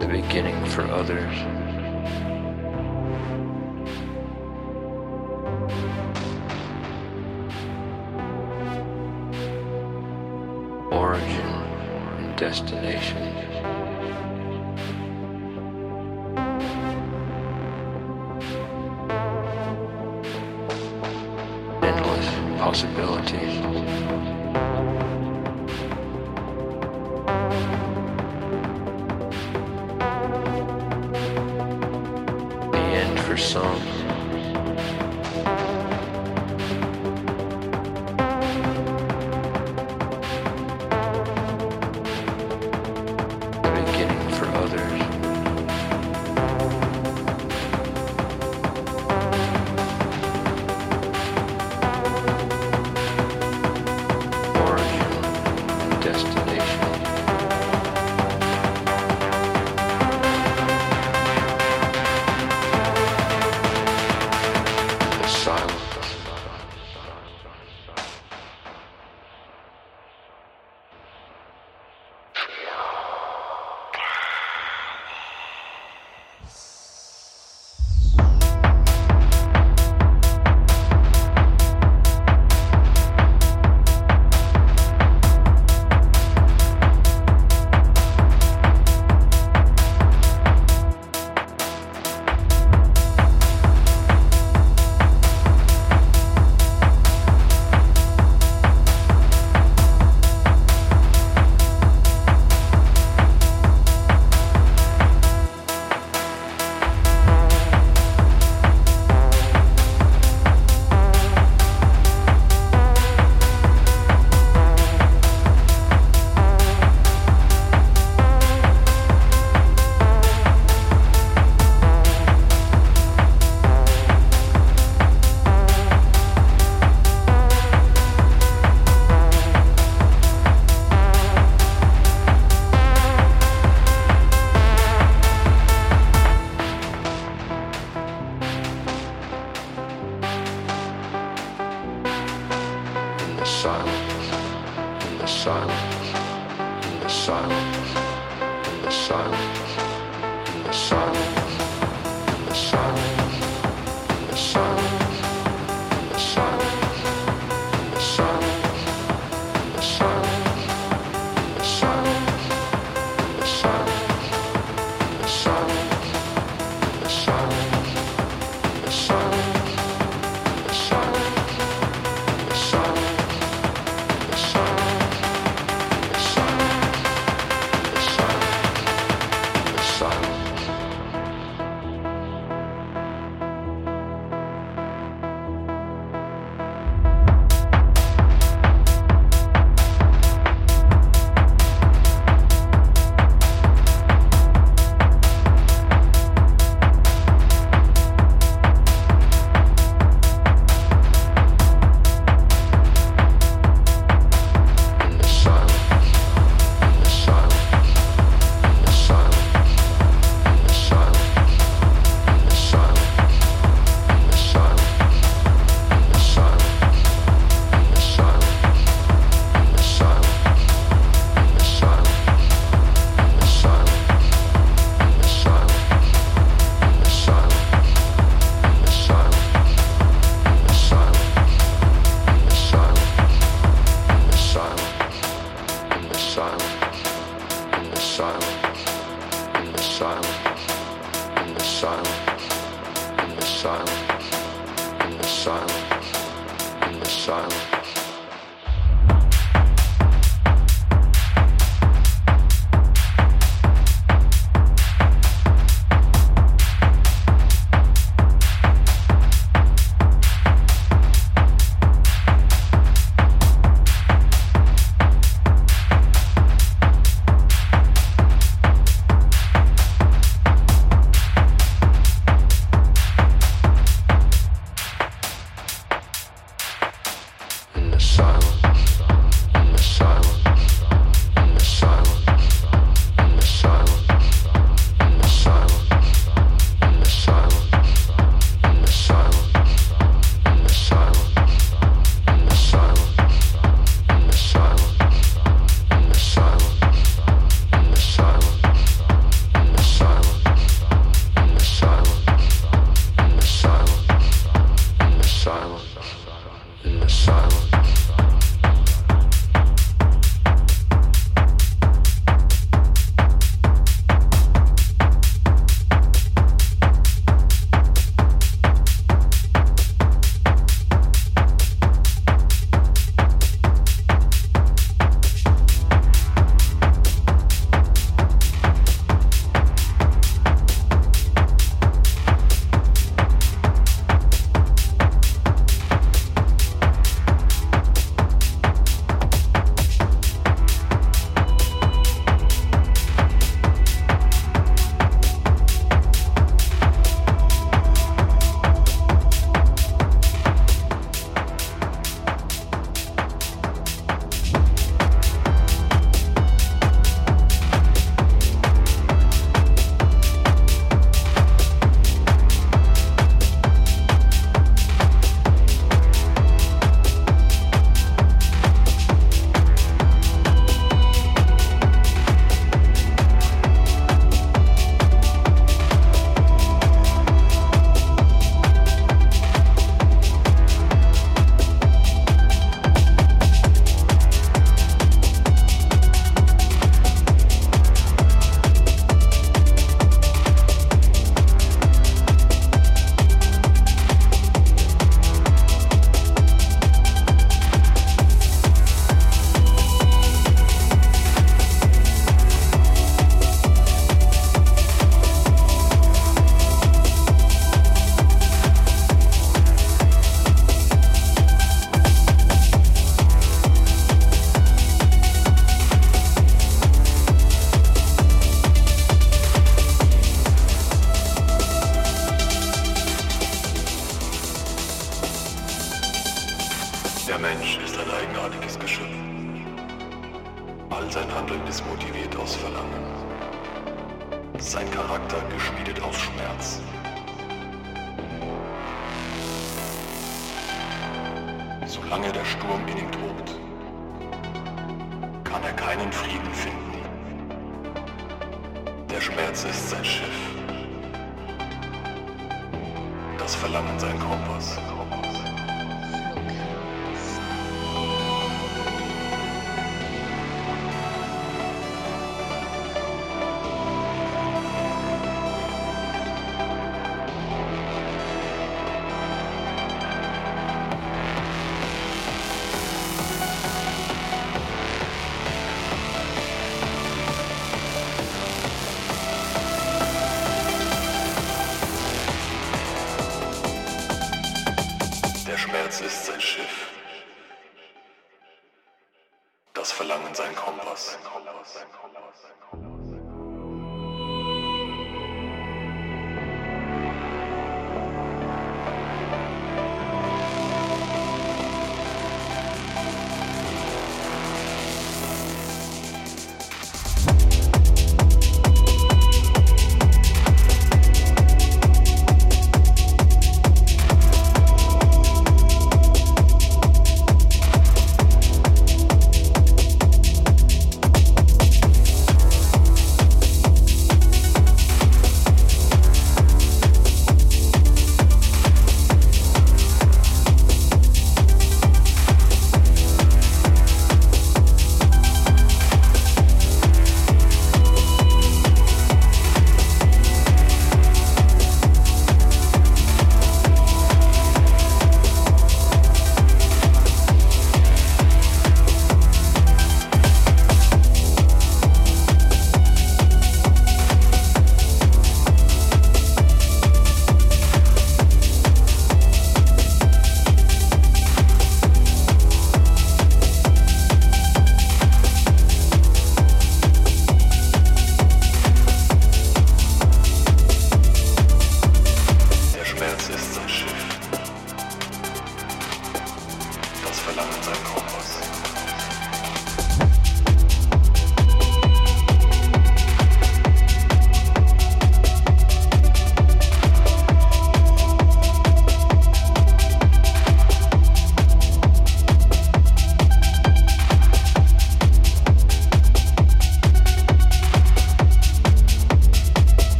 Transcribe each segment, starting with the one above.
The beginning for others. Origin and destination.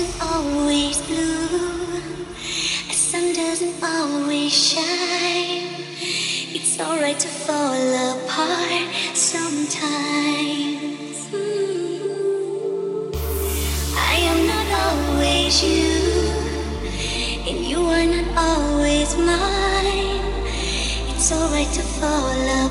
doesn't always blue, the sun doesn't always shine. It's alright to fall apart sometimes. Mm. I am not always you, and you are not always mine. It's alright to fall apart.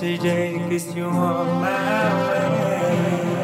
Today, cause you're on my way.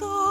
I'm.